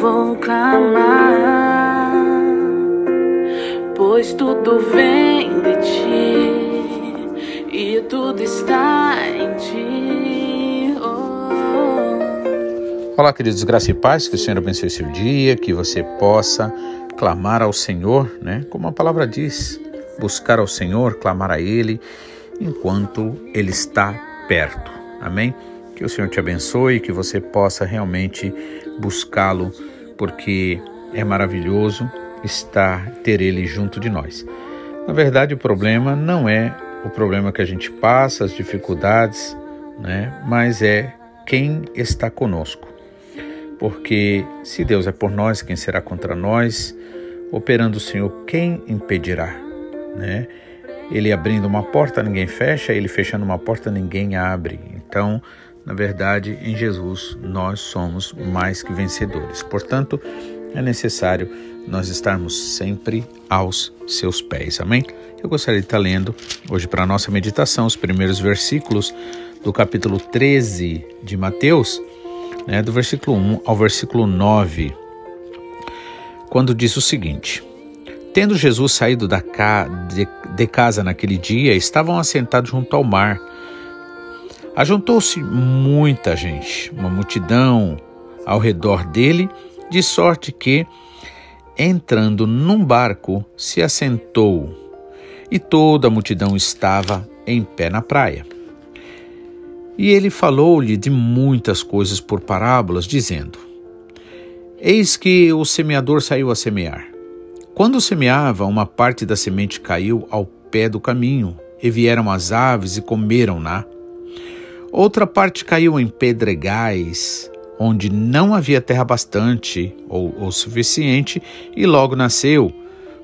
vou clamar, pois tudo vem de ti e tudo está em ti. Oh. Olá, queridos, graça e paz, que o Senhor abençoe seu dia, que você possa clamar ao Senhor, né? Como a palavra diz, buscar ao Senhor, clamar a Ele, enquanto Ele está perto. Amém? Que o Senhor te abençoe, que você possa realmente buscá-lo, porque é maravilhoso estar, ter Ele junto de nós. Na verdade, o problema não é o problema que a gente passa, as dificuldades, né? mas é quem está conosco. Porque se Deus é por nós, quem será contra nós? Operando o Senhor, quem impedirá? Né? Ele abrindo uma porta, ninguém fecha, ele fechando uma porta, ninguém abre. Então, na verdade, em Jesus nós somos mais que vencedores. Portanto, é necessário nós estarmos sempre aos seus pés. Amém? Eu gostaria de estar lendo hoje para a nossa meditação os primeiros versículos do capítulo 13 de Mateus, né, do versículo 1 ao versículo 9, quando diz o seguinte: Tendo Jesus saído da ca de, de casa naquele dia, estavam assentados junto ao mar Ajuntou-se muita gente, uma multidão ao redor dele, de sorte que, entrando num barco, se assentou, e toda a multidão estava em pé na praia. E ele falou-lhe de muitas coisas por parábolas, dizendo: Eis que o semeador saiu a semear. Quando semeava, uma parte da semente caiu ao pé do caminho, e vieram as aves e comeram-na. Outra parte caiu em pedregais, onde não havia terra bastante ou o suficiente, e logo nasceu,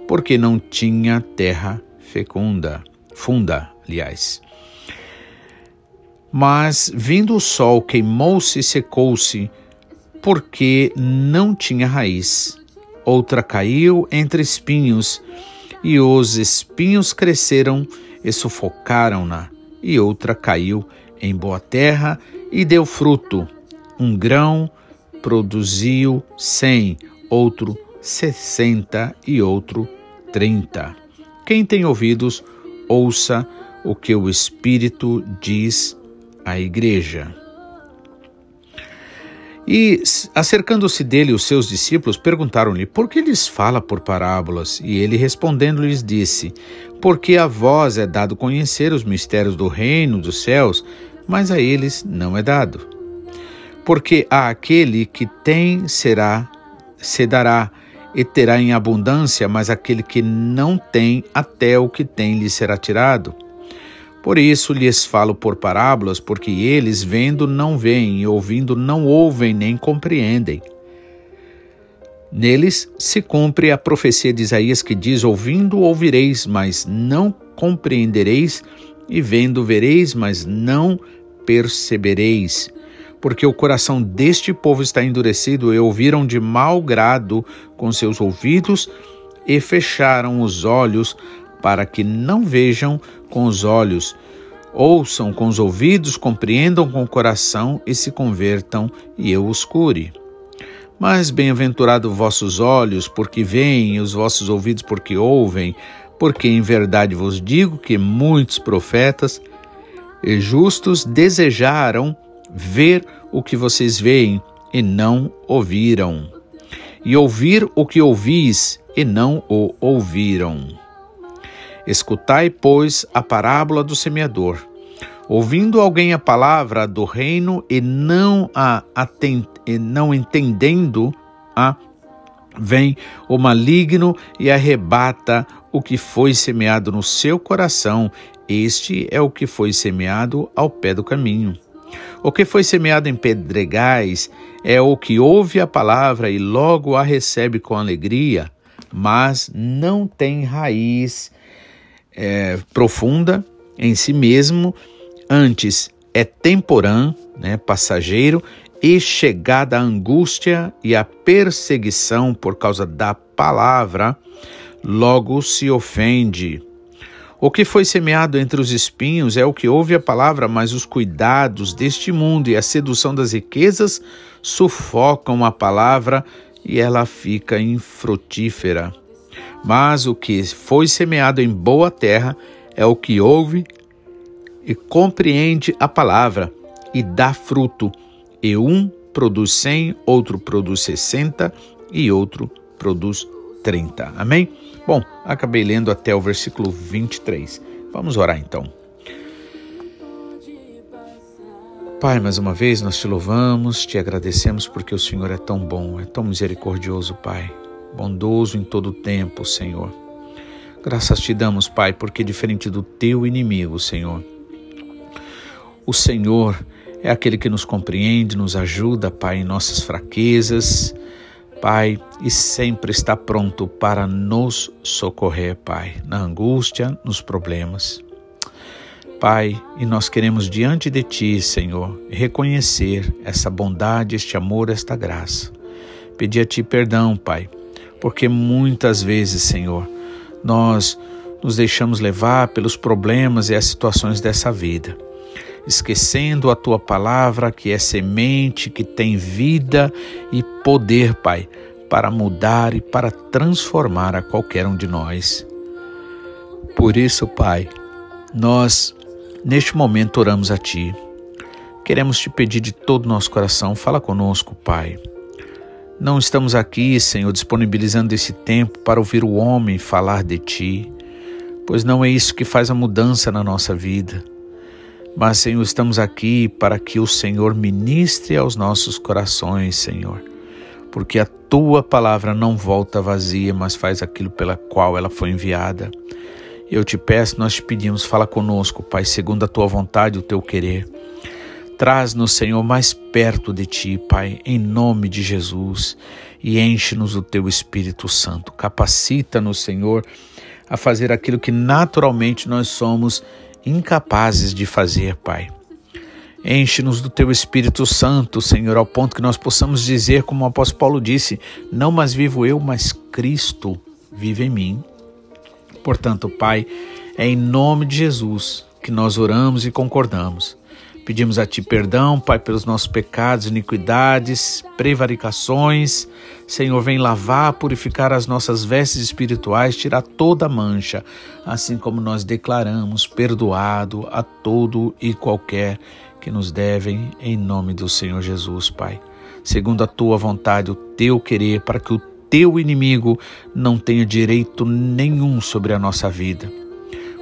porque não tinha terra fecunda, funda, aliás. Mas vindo o sol, queimou-se e secou-se, porque não tinha raiz. Outra caiu entre espinhos, e os espinhos cresceram e sufocaram-na, e outra caiu em boa terra e deu fruto. Um grão produziu cem, outro sessenta e outro trinta. Quem tem ouvidos, ouça o que o Espírito diz à igreja. E, acercando-se dele, os seus discípulos perguntaram-lhe por que lhes fala por parábolas. E ele respondendo lhes disse: Porque a vós é dado conhecer os mistérios do reino dos céus, mas a eles não é dado. Porque a aquele que tem será, se dará e terá em abundância, mas aquele que não tem, até o que tem lhe será tirado. Por isso lhes falo por parábolas, porque eles, vendo, não veem, e ouvindo, não ouvem, nem compreendem. Neles se cumpre a profecia de Isaías que diz: Ouvindo, ouvireis, mas não compreendereis, e vendo vereis, mas não percebereis. Porque o coração deste povo está endurecido e ouviram de mau grado com seus ouvidos e fecharam os olhos para que não vejam com os olhos, ouçam com os ouvidos, compreendam com o coração e se convertam e eu os cure. Mas bem-aventurado vossos olhos, porque veem, e os vossos ouvidos, porque ouvem, porque em verdade vos digo que muitos profetas e justos desejaram ver o que vocês veem e não ouviram, e ouvir o que ouvis e não o ouviram. Escutai, pois, a parábola do semeador. Ouvindo alguém a palavra do reino e não a e não entendendo a vem o maligno e arrebata o que foi semeado no seu coração. Este é o que foi semeado ao pé do caminho. O que foi semeado em pedregais é o que ouve a palavra e logo a recebe com alegria, mas não tem raiz é, profunda em si mesmo, antes é temporã, né, passageiro, e chegada a angústia e a perseguição por causa da palavra, logo se ofende. O que foi semeado entre os espinhos é o que ouve a palavra, mas os cuidados deste mundo e a sedução das riquezas sufocam a palavra e ela fica infrutífera. Mas o que foi semeado em boa terra é o que ouve e compreende a palavra e dá fruto, e um produz cem, outro produz sessenta e outro produz trinta. Amém? Bom, acabei lendo até o versículo 23. Vamos orar então. Pai, mais uma vez nós te louvamos, te agradecemos porque o Senhor é tão bom, é tão misericordioso, Pai, bondoso em todo o tempo, Senhor. Graças te damos, Pai, porque diferente do teu inimigo, Senhor, o Senhor é aquele que nos compreende, nos ajuda, Pai, em nossas fraquezas, Pai, e sempre está pronto para nos socorrer, Pai, na angústia, nos problemas. Pai, e nós queremos diante de Ti, Senhor, reconhecer essa bondade, este amor, esta graça. Pedir a Ti perdão, Pai, porque muitas vezes, Senhor, nós nos deixamos levar pelos problemas e as situações dessa vida, esquecendo a Tua palavra, que é semente, que tem vida e poder, Pai, para mudar e para transformar a qualquer um de nós. Por isso, Pai, nós Neste momento oramos a Ti. Queremos te pedir de todo o nosso coração, fala conosco, Pai. Não estamos aqui, Senhor, disponibilizando esse tempo para ouvir o homem falar de Ti, pois não é isso que faz a mudança na nossa vida. Mas, Senhor, estamos aqui para que o Senhor ministre aos nossos corações, Senhor, porque a Tua palavra não volta vazia, mas faz aquilo pela qual ela foi enviada. Eu te peço, nós te pedimos, fala conosco, Pai, segundo a tua vontade e o teu querer. Traz-nos, Senhor, mais perto de ti, Pai, em nome de Jesus, e enche-nos do teu Espírito Santo. Capacita-nos, Senhor, a fazer aquilo que naturalmente nós somos incapazes de fazer, Pai. Enche-nos do teu Espírito Santo, Senhor, ao ponto que nós possamos dizer, como o apóstolo Paulo disse: Não mais vivo eu, mas Cristo vive em mim. Portanto, Pai, é em nome de Jesus que nós oramos e concordamos. Pedimos a Ti perdão, Pai, pelos nossos pecados, iniquidades, prevaricações. Senhor, vem lavar, purificar as nossas vestes espirituais, tirar toda mancha, assim como nós declaramos perdoado a todo e qualquer que nos devem, em nome do Senhor Jesus, Pai. Segundo a Tua vontade, o Teu querer, para que o teu inimigo não tenha direito nenhum sobre a nossa vida.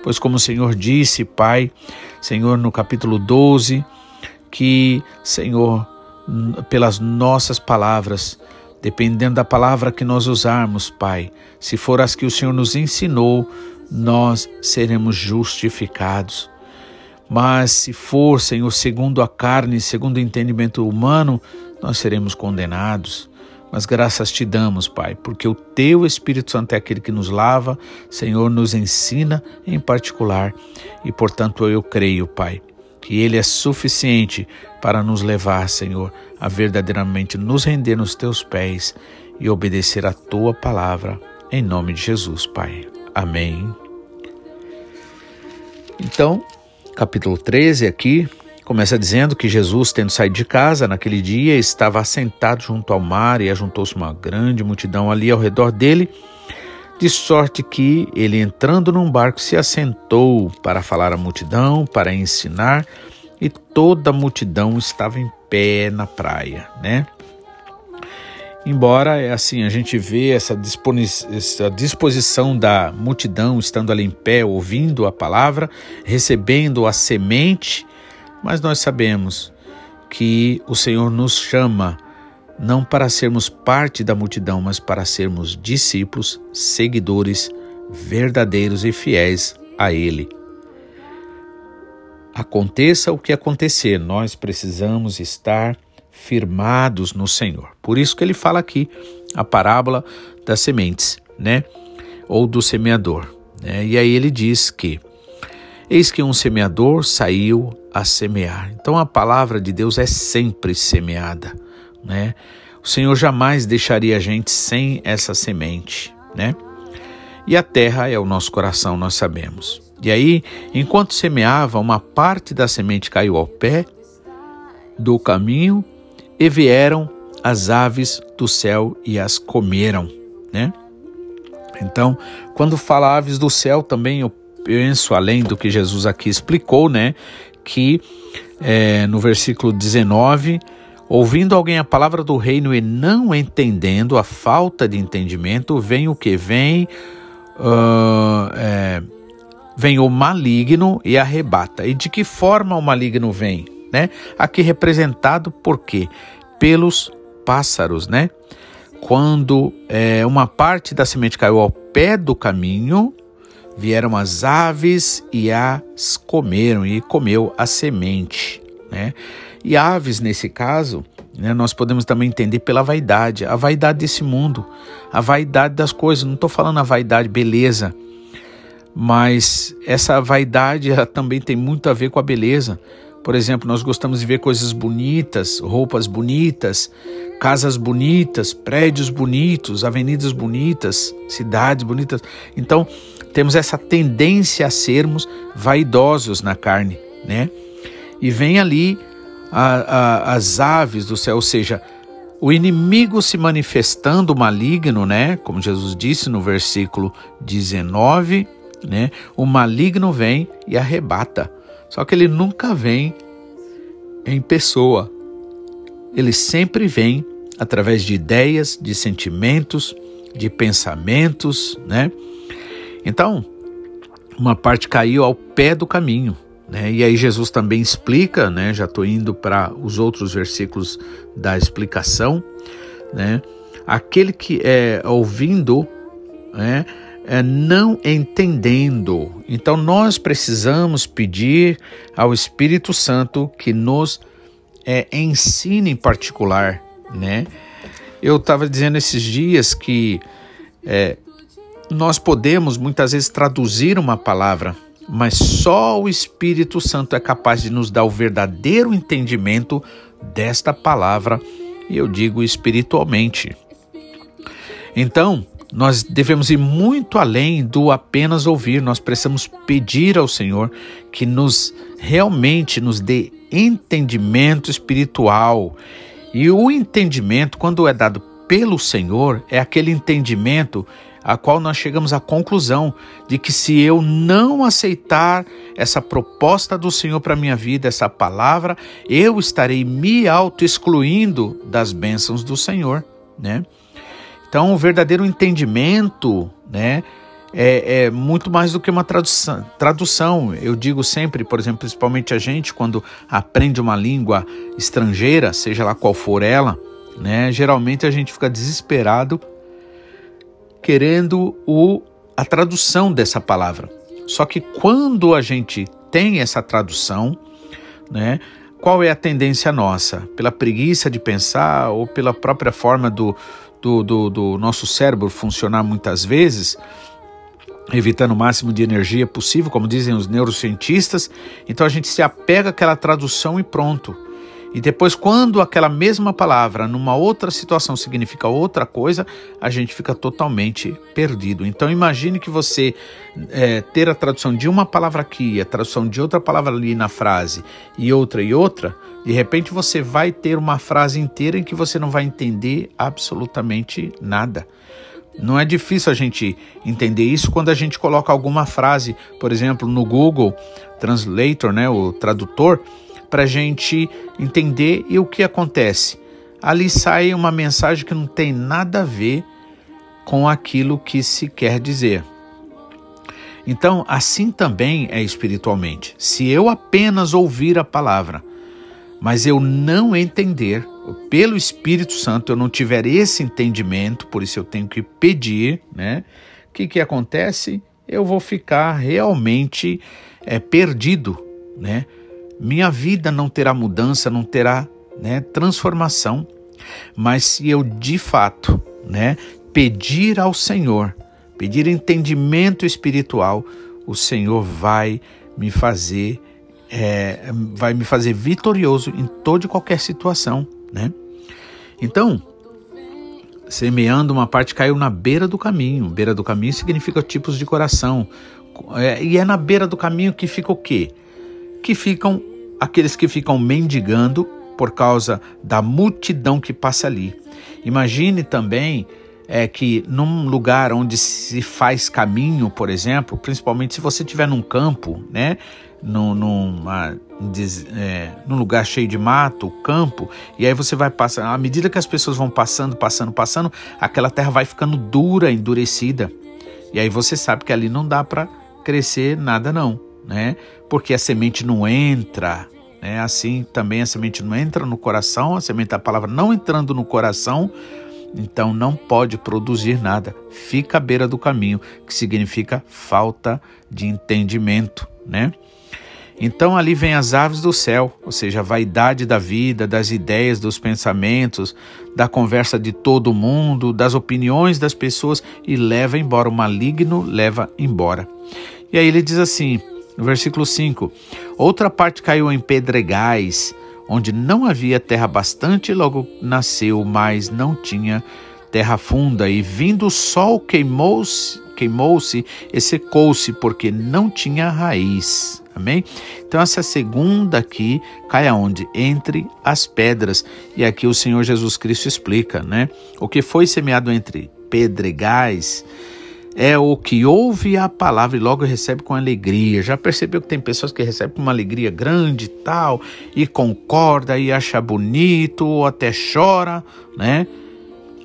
Pois, como o Senhor disse, Pai, Senhor, no capítulo 12, que, Senhor, pelas nossas palavras, dependendo da palavra que nós usarmos, Pai, se for as que o Senhor nos ensinou, nós seremos justificados. Mas se for, Senhor, segundo a carne, segundo o entendimento humano, nós seremos condenados. Mas graças te damos, Pai, porque o teu Espírito Santo é aquele que nos lava, Senhor, nos ensina em particular, e portanto eu creio, Pai, que ele é suficiente para nos levar, Senhor, a verdadeiramente nos render nos teus pés e obedecer a tua palavra, em nome de Jesus, Pai. Amém. Então, capítulo 13 aqui, Começa dizendo que Jesus, tendo saído de casa naquele dia, estava assentado junto ao mar e ajuntou-se uma grande multidão ali ao redor dele, de sorte que ele, entrando num barco, se assentou para falar à multidão, para ensinar, e toda a multidão estava em pé na praia, né? Embora é assim, a gente vê essa, disposição da multidão estando ali em pé, ouvindo a palavra, recebendo a semente mas nós sabemos que o Senhor nos chama não para sermos parte da multidão, mas para sermos discípulos, seguidores verdadeiros e fiéis a Ele. Aconteça o que acontecer, nós precisamos estar firmados no Senhor. Por isso que ele fala aqui a parábola das sementes, né? Ou do semeador. Né? E aí ele diz que Eis que um semeador saiu a semear. Então a palavra de Deus é sempre semeada, né? O Senhor jamais deixaria a gente sem essa semente, né? E a terra é o nosso coração, nós sabemos. E aí, enquanto semeava, uma parte da semente caiu ao pé do caminho e vieram as aves do céu e as comeram, né? Então, quando fala aves do céu, também eu penso, além do que Jesus aqui explicou, né? Que é, no versículo 19, ouvindo alguém a palavra do reino e não entendendo, a falta de entendimento, vem o que? Vem, uh, é, vem o maligno e arrebata. E de que forma o maligno vem? Né? Aqui representado por quê? Pelos pássaros, né? Quando é, uma parte da semente caiu ao pé do caminho, vieram as aves e as comeram, e comeu a semente, né? E aves, nesse caso, né, nós podemos também entender pela vaidade, a vaidade desse mundo, a vaidade das coisas. Não estou falando a vaidade, beleza, mas essa vaidade também tem muito a ver com a beleza. Por exemplo, nós gostamos de ver coisas bonitas, roupas bonitas, casas bonitas, prédios bonitos, avenidas bonitas, cidades bonitas. Então, temos essa tendência a sermos vaidosos na carne, né? E vem ali a, a, as aves do céu, ou seja, o inimigo se manifestando maligno, né? Como Jesus disse no versículo 19, né? O maligno vem e arrebata. Só que ele nunca vem em pessoa. Ele sempre vem através de ideias, de sentimentos, de pensamentos, né? Então, uma parte caiu ao pé do caminho, né? E aí Jesus também explica, né? Já estou indo para os outros versículos da explicação, né? Aquele que é ouvindo, né? É, não entendendo. Então nós precisamos pedir ao Espírito Santo que nos é, ensine em particular, né? Eu estava dizendo esses dias que é, nós podemos muitas vezes traduzir uma palavra, mas só o Espírito Santo é capaz de nos dar o verdadeiro entendimento desta palavra, e eu digo espiritualmente. Então, nós devemos ir muito além do apenas ouvir, nós precisamos pedir ao Senhor que nos realmente nos dê entendimento espiritual. E o entendimento, quando é dado pelo Senhor, é aquele entendimento a qual nós chegamos à conclusão de que se eu não aceitar essa proposta do Senhor para minha vida, essa palavra, eu estarei me auto-excluindo das bênçãos do Senhor, né? Então, o verdadeiro entendimento, né, é, é, muito mais do que uma tradução, tradução. Eu digo sempre, por exemplo, principalmente a gente, quando aprende uma língua estrangeira, seja lá qual for ela, né, geralmente a gente fica desesperado querendo o, a tradução dessa palavra. Só que quando a gente tem essa tradução, né, qual é a tendência nossa? Pela preguiça de pensar ou pela própria forma do, do, do, do nosso cérebro funcionar muitas vezes, evitando o máximo de energia possível, como dizem os neurocientistas. Então a gente se apega àquela tradução e pronto. E depois, quando aquela mesma palavra numa outra situação significa outra coisa, a gente fica totalmente perdido. Então, imagine que você é, ter a tradução de uma palavra aqui, a tradução de outra palavra ali na frase e outra e outra, de repente você vai ter uma frase inteira em que você não vai entender absolutamente nada. Não é difícil a gente entender isso quando a gente coloca alguma frase, por exemplo, no Google Translator, né, o tradutor para a gente entender e o que acontece. Ali sai uma mensagem que não tem nada a ver com aquilo que se quer dizer. Então, assim também é espiritualmente. Se eu apenas ouvir a palavra, mas eu não entender, pelo Espírito Santo eu não tiver esse entendimento, por isso eu tenho que pedir, né? O que, que acontece? Eu vou ficar realmente é, perdido, né? Minha vida não terá mudança, não terá né, transformação. Mas se eu de fato né, pedir ao Senhor, pedir entendimento espiritual, o Senhor vai me fazer, é, vai me fazer vitorioso em toda e qualquer situação, né? Então, semeando uma parte caiu na beira do caminho. Beira do caminho significa tipos de coração. É, e é na beira do caminho que fica o quê? Que ficam aqueles que ficam mendigando por causa da multidão que passa ali. Imagine também é que num lugar onde se faz caminho, por exemplo, principalmente se você estiver num campo, né, num, numa, é, num lugar cheio de mato, campo, e aí você vai passando, à medida que as pessoas vão passando, passando, passando, aquela terra vai ficando dura, endurecida. E aí você sabe que ali não dá para crescer nada não, né? Porque a semente não entra, né? Assim também a semente não entra no coração, a semente da palavra não entrando no coração, então não pode produzir nada, fica à beira do caminho, que significa falta de entendimento, né? Então ali vem as aves do céu, ou seja, a vaidade da vida, das ideias, dos pensamentos, da conversa de todo mundo, das opiniões das pessoas e leva embora. O maligno leva embora. E aí ele diz assim, no versículo 5: Outra parte caiu em pedregais, onde não havia terra bastante, logo nasceu, mas não tinha terra funda, e vindo o sol queimou-se, queimou-se e secou-se, porque não tinha raiz. Amém? Então essa segunda aqui cai aonde? Entre as pedras. E aqui o Senhor Jesus Cristo explica, né? O que foi semeado entre pedregais é o que ouve a palavra e logo recebe com alegria. Já percebeu que tem pessoas que recebem com uma alegria grande e tal, e concorda e acha bonito, ou até chora, né?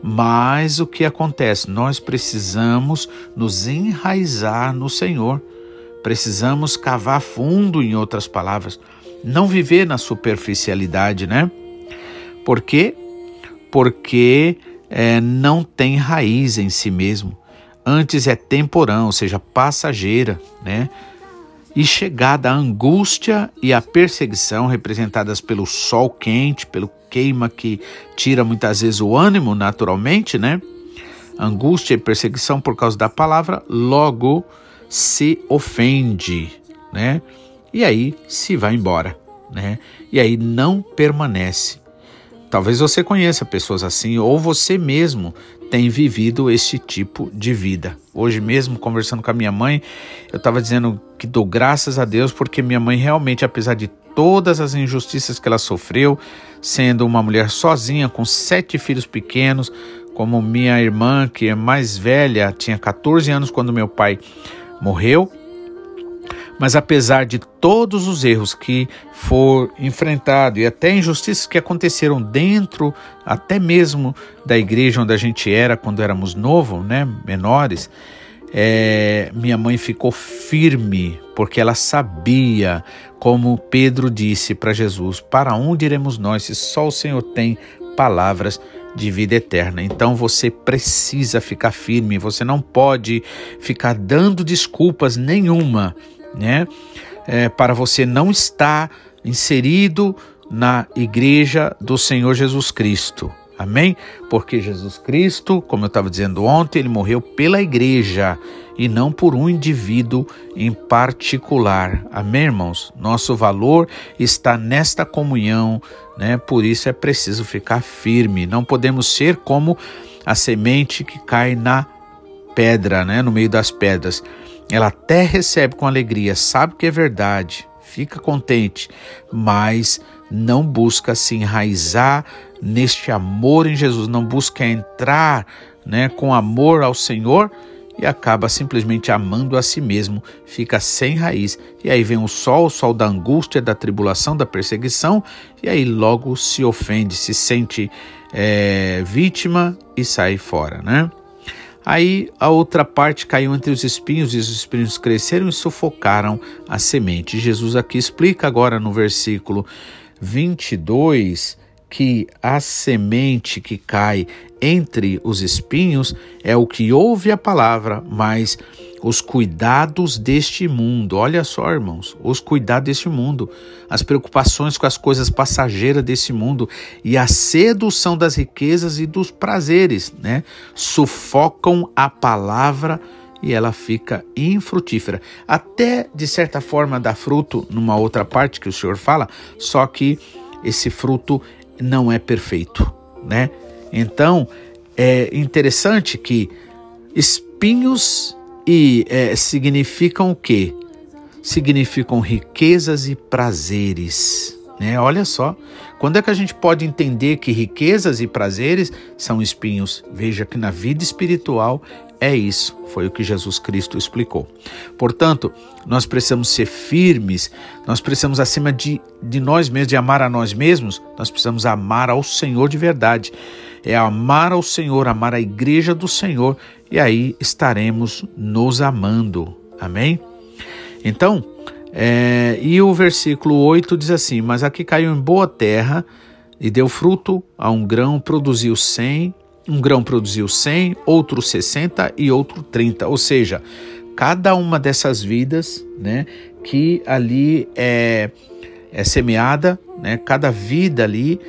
Mas o que acontece? Nós precisamos nos enraizar no Senhor. Precisamos cavar fundo, em outras palavras, não viver na superficialidade, né? Por quê? Porque é, não tem raiz em si mesmo antes é temporão, ou seja, passageira, né? E chegada a angústia e a perseguição, representadas pelo sol quente, pelo queima que tira muitas vezes o ânimo naturalmente, né? Angústia e perseguição por causa da palavra, logo se ofende, né? E aí se vai embora, né? E aí não permanece. Talvez você conheça pessoas assim, ou você mesmo tem vivido esse tipo de vida. Hoje mesmo, conversando com a minha mãe, eu estava dizendo que dou graças a Deus porque minha mãe realmente, apesar de todas as injustiças que ela sofreu, sendo uma mulher sozinha, com sete filhos pequenos, como minha irmã, que é mais velha, tinha 14 anos quando meu pai morreu, mas apesar de todos os erros que for enfrentado e até injustiças que aconteceram dentro, até mesmo da igreja onde a gente era quando éramos novos, né, menores, é, minha mãe ficou firme porque ela sabia, como Pedro disse para Jesus: Para onde iremos nós se só o Senhor tem palavras de vida eterna. Então você precisa ficar firme, você não pode ficar dando desculpas nenhuma né? É, para você não estar inserido na igreja do Senhor Jesus Cristo. Amém? Porque Jesus Cristo, como eu estava dizendo ontem, ele morreu pela igreja e não por um indivíduo em particular. Amém, irmãos? Nosso valor está nesta comunhão, né? Por isso é preciso ficar firme. Não podemos ser como a semente que cai na pedra, né? No meio das pedras. Ela até recebe com alegria, sabe que é verdade, fica contente, mas não busca se enraizar neste amor em Jesus, não busca entrar né, com amor ao Senhor e acaba simplesmente amando a si mesmo, fica sem raiz. E aí vem o sol, o sol da angústia, da tribulação, da perseguição, e aí logo se ofende, se sente é, vítima e sai fora, né? Aí a outra parte caiu entre os espinhos e os espinhos cresceram e sufocaram a semente. Jesus aqui explica agora no versículo 22 que a semente que cai entre os espinhos é o que ouve a palavra, mas os cuidados deste mundo. Olha só, irmãos, os cuidados deste mundo, as preocupações com as coisas passageiras desse mundo e a sedução das riquezas e dos prazeres, né? Sufocam a palavra e ela fica infrutífera. Até de certa forma dá fruto numa outra parte que o Senhor fala, só que esse fruto não é perfeito, né? Então, é interessante que espinhos e é, significam o quê? Significam riquezas e prazeres. Né? Olha só, quando é que a gente pode entender que riquezas e prazeres são espinhos? Veja que na vida espiritual é isso, foi o que Jesus Cristo explicou. Portanto, nós precisamos ser firmes, nós precisamos, acima de, de nós mesmos, de amar a nós mesmos, nós precisamos amar ao Senhor de verdade. É amar ao Senhor, amar a igreja do Senhor, e aí estaremos nos amando. Amém? Então, é, e o versículo 8 diz assim: Mas aqui caiu em boa terra e deu fruto a um grão, produziu cem, um grão produziu cem, outro sessenta e outro trinta. Ou seja, cada uma dessas vidas, né, que ali é, é semeada, né, cada vida ali,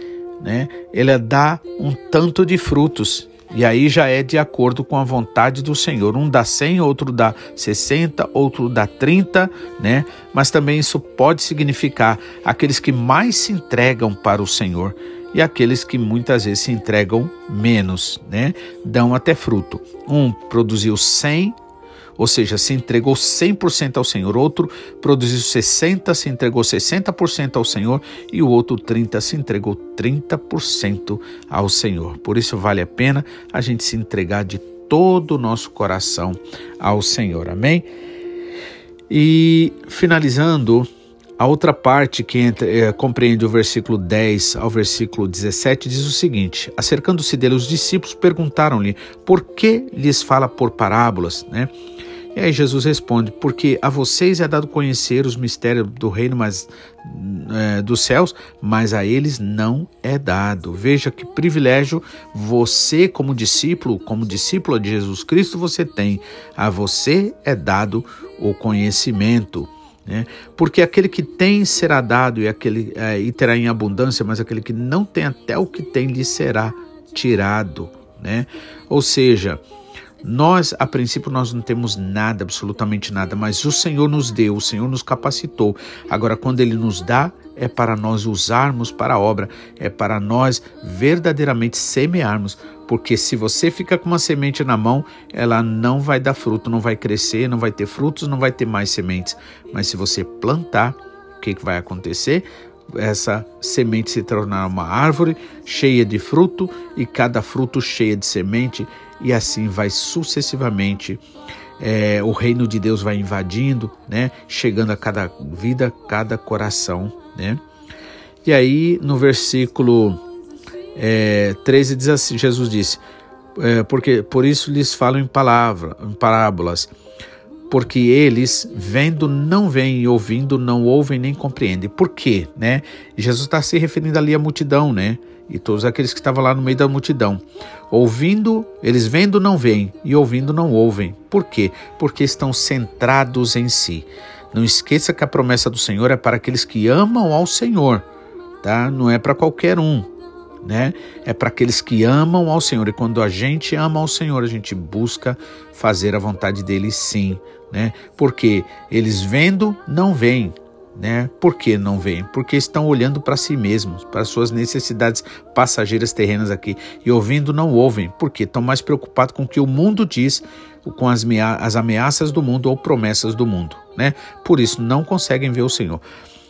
né, ela dá um tanto de frutos. E aí já é de acordo com a vontade do Senhor. Um dá 100, outro dá 60, outro dá 30, né? Mas também isso pode significar aqueles que mais se entregam para o Senhor e aqueles que muitas vezes se entregam menos, né? Dão até fruto. Um produziu 100, ou seja, se entregou 100% ao Senhor. Outro produziu 60, se entregou 60% ao Senhor. E o outro 30 se entregou 30% ao Senhor. Por isso vale a pena a gente se entregar de todo o nosso coração ao Senhor. Amém? E finalizando, a outra parte que entra, é, compreende o versículo 10 ao versículo 17 diz o seguinte: Acercando-se dele, os discípulos perguntaram-lhe por que lhes fala por parábolas, né? E aí Jesus responde: Porque a vocês é dado conhecer os mistérios do reino mas, é, dos céus, mas a eles não é dado. Veja que privilégio você, como discípulo, como discípula de Jesus Cristo, você tem. A você é dado o conhecimento. Né? Porque aquele que tem será dado e, aquele, é, e terá em abundância, mas aquele que não tem até o que tem lhe será tirado. Né? Ou seja, nós, a princípio, nós não temos nada, absolutamente nada, mas o Senhor nos deu, o Senhor nos capacitou. Agora, quando Ele nos dá, é para nós usarmos para a obra, é para nós verdadeiramente semearmos, porque se você fica com uma semente na mão, ela não vai dar fruto, não vai crescer, não vai ter frutos, não vai ter mais sementes. Mas se você plantar, o que, que vai acontecer? essa semente se tornará uma árvore cheia de fruto e cada fruto cheia de semente e assim vai sucessivamente. É, o reino de Deus vai invadindo, né? Chegando a cada vida, cada coração, né? E aí no versículo é, 13 diz assim, Jesus disse, é, porque por isso lhes falo em palavra, em parábolas, porque eles vendo não veem e ouvindo não ouvem nem compreendem. Por quê, né? Jesus está se referindo ali à multidão, né? E todos aqueles que estavam lá no meio da multidão. Ouvindo, eles vendo não veem e ouvindo não ouvem. Por quê? Porque estão centrados em si. Não esqueça que a promessa do Senhor é para aqueles que amam ao Senhor, tá? Não é para qualquer um, né? É para aqueles que amam ao Senhor. E quando a gente ama ao Senhor, a gente busca fazer a vontade dele sim, né? Porque eles vendo não veem, né? Por que não vêm? Porque estão olhando para si mesmos, para suas necessidades passageiras terrenas aqui e ouvindo não ouvem, porque estão mais preocupados com o que o mundo diz, com as, as ameaças do mundo ou promessas do mundo, né? Por isso não conseguem ver o Senhor.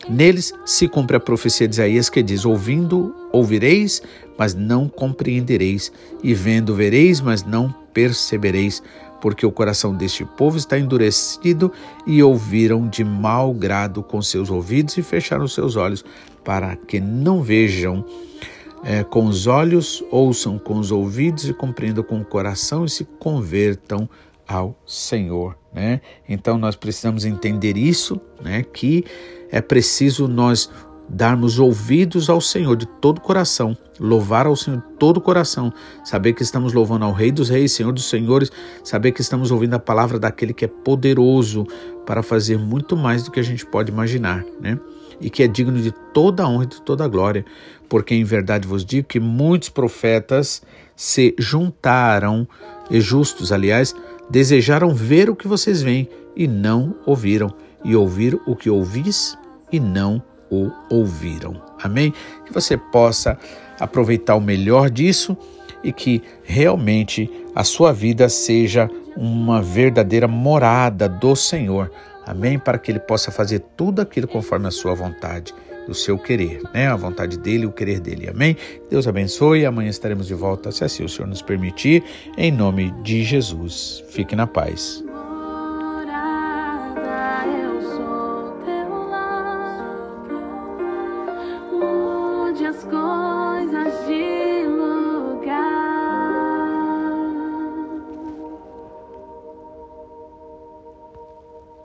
Neles se cumpre a profecia de Isaías que diz: Ouvindo, ouvireis, mas não compreendereis, e vendo, vereis, mas não percebereis porque o coração deste povo está endurecido e ouviram de mau grado com seus ouvidos e fecharam seus olhos, para que não vejam é, com os olhos, ouçam com os ouvidos e compreendam com o coração e se convertam ao Senhor, né? Então nós precisamos entender isso, né? Que é preciso nós darmos ouvidos ao Senhor de todo o coração, louvar ao Senhor de todo o coração, saber que estamos louvando ao Rei dos Reis, Senhor dos Senhores, saber que estamos ouvindo a palavra daquele que é poderoso para fazer muito mais do que a gente pode imaginar, né? E que é digno de toda a honra e de toda a glória, porque em verdade vos digo que muitos profetas se juntaram, e justos, aliás, desejaram ver o que vocês veem e não ouviram, e ouvir o que ouvis e não ouviram o ouviram. Amém? Que você possa aproveitar o melhor disso e que realmente a sua vida seja uma verdadeira morada do Senhor. Amém? Para que Ele possa fazer tudo aquilo conforme a sua vontade. do seu querer, né? A vontade dele, o querer dele. Amém? Deus abençoe. Amanhã estaremos de volta, se assim o Senhor nos permitir, em nome de Jesus. Fique na paz.